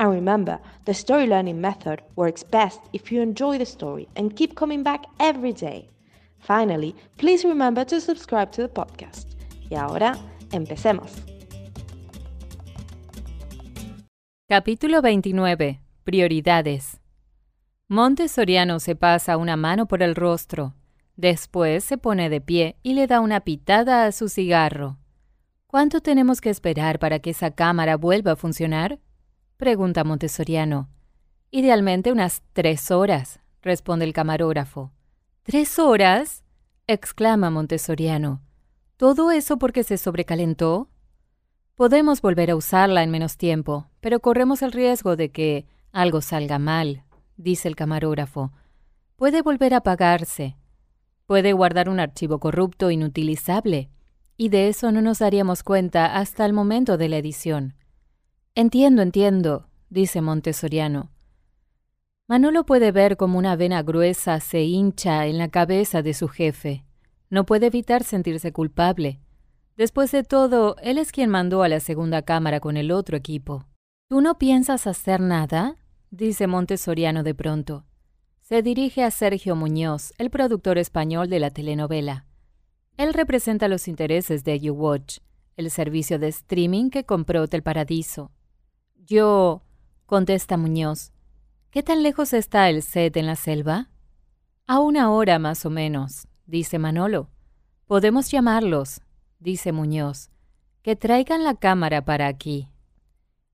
And remember, the story learning method works best if you enjoy the story and keep coming back every day. Finally, please remember to subscribe to the podcast. Y ahora, empecemos. Capítulo 29. Prioridades. Monte Soriano se pasa una mano por el rostro. Después se pone de pie y le da una pitada a su cigarro. ¿Cuánto tenemos que esperar para que esa cámara vuelva a funcionar? Pregunta Montessoriano. Idealmente unas tres horas, responde el camarógrafo. ¿Tres horas? exclama Montessoriano. ¿Todo eso porque se sobrecalentó? Podemos volver a usarla en menos tiempo, pero corremos el riesgo de que algo salga mal, dice el camarógrafo. Puede volver a apagarse. Puede guardar un archivo corrupto inutilizable. Y de eso no nos daríamos cuenta hasta el momento de la edición. Entiendo, entiendo, dice Montessoriano. Manolo puede ver como una vena gruesa se hincha en la cabeza de su jefe. No puede evitar sentirse culpable. Después de todo, él es quien mandó a la segunda cámara con el otro equipo. ¿Tú no piensas hacer nada? dice Montessoriano de pronto. Se dirige a Sergio Muñoz, el productor español de la telenovela. Él representa los intereses de YouWatch, el servicio de streaming que compró Hotel Paradiso. Yo, contesta Muñoz, ¿qué tan lejos está el set en la selva? A una hora más o menos, dice Manolo. Podemos llamarlos, dice Muñoz. Que traigan la cámara para aquí.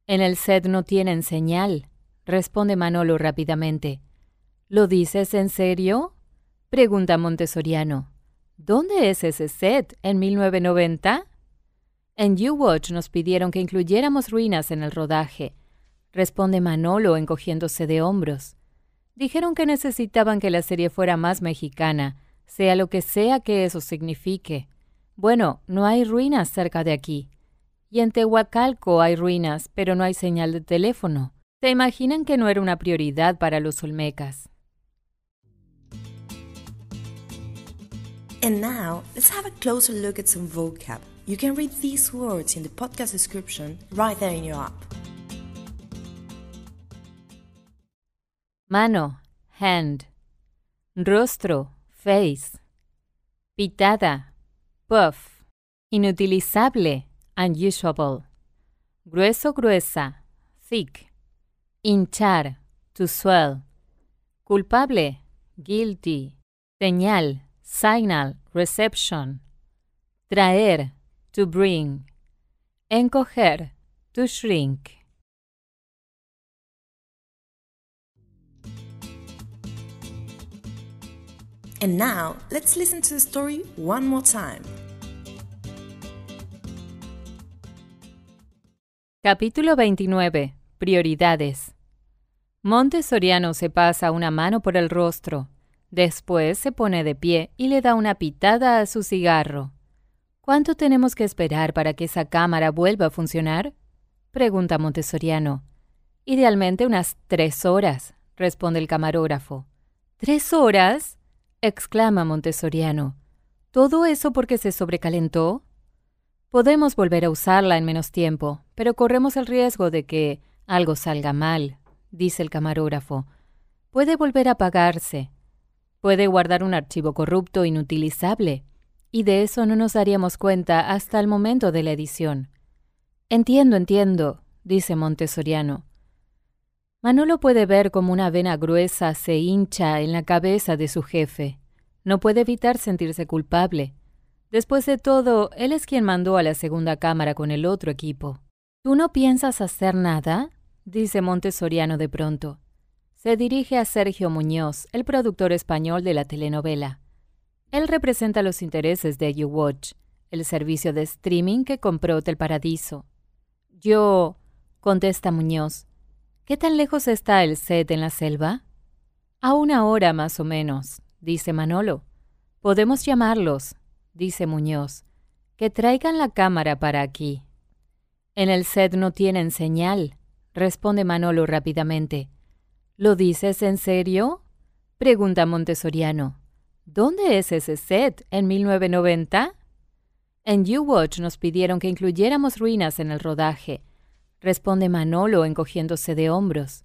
En el set no tienen señal, responde Manolo rápidamente. ¿Lo dices en serio? pregunta Montessoriano. ¿Dónde es ese set? ¿En 1990? En U-Watch nos pidieron que incluyéramos ruinas en el rodaje, responde Manolo encogiéndose de hombros. Dijeron que necesitaban que la serie fuera más mexicana, sea lo que sea que eso signifique. Bueno, no hay ruinas cerca de aquí. Y en Tehuacalco hay ruinas, pero no hay señal de teléfono. ¿Se imaginan que no era una prioridad para los olmecas? And now, let's have a closer look at some vocab. You can read these words in the podcast description right there in your app. Mano, hand. Rostro, face. Pitada, puff. Inutilizable, unusable. Grueso, gruesa, thick. Hinchar, to swell. Culpable, guilty. Señal, signal, reception. Traer, to bring. Encoger, to shrink. And now, let's listen to the story one more time. Capítulo 29. Prioridades. Monte Soriano se pasa una mano por el rostro. Después se pone de pie y le da una pitada a su cigarro. ¿Cuánto tenemos que esperar para que esa cámara vuelva a funcionar? pregunta Montessoriano. Idealmente unas tres horas, responde el camarógrafo. ¿Tres horas? exclama Montessoriano. ¿Todo eso porque se sobrecalentó? Podemos volver a usarla en menos tiempo, pero corremos el riesgo de que algo salga mal, dice el camarógrafo. Puede volver a apagarse. Puede guardar un archivo corrupto inutilizable. Y de eso no nos daríamos cuenta hasta el momento de la edición. Entiendo, entiendo, dice Montessoriano. Manolo puede ver como una vena gruesa se hincha en la cabeza de su jefe. No puede evitar sentirse culpable. Después de todo, él es quien mandó a la segunda cámara con el otro equipo. ¿Tú no piensas hacer nada? dice Montesoriano de pronto. Se dirige a Sergio Muñoz, el productor español de la telenovela. Él representa los intereses de YouWatch, el servicio de streaming que compró Hotel Paradiso. Yo, contesta Muñoz, ¿qué tan lejos está el set en la selva? A una hora más o menos, dice Manolo. Podemos llamarlos, dice Muñoz. Que traigan la cámara para aquí. En el set no tienen señal, responde Manolo rápidamente. ¿Lo dices en serio? pregunta Montesoriano. ¿Dónde es ese set? ¿En 1990? En U-Watch nos pidieron que incluyéramos ruinas en el rodaje, responde Manolo encogiéndose de hombros.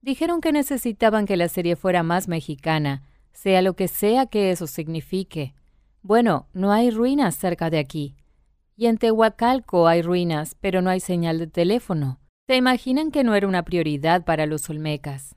Dijeron que necesitaban que la serie fuera más mexicana, sea lo que sea que eso signifique. Bueno, no hay ruinas cerca de aquí. Y en Tehuacalco hay ruinas, pero no hay señal de teléfono. ¿Se imaginan que no era una prioridad para los olmecas?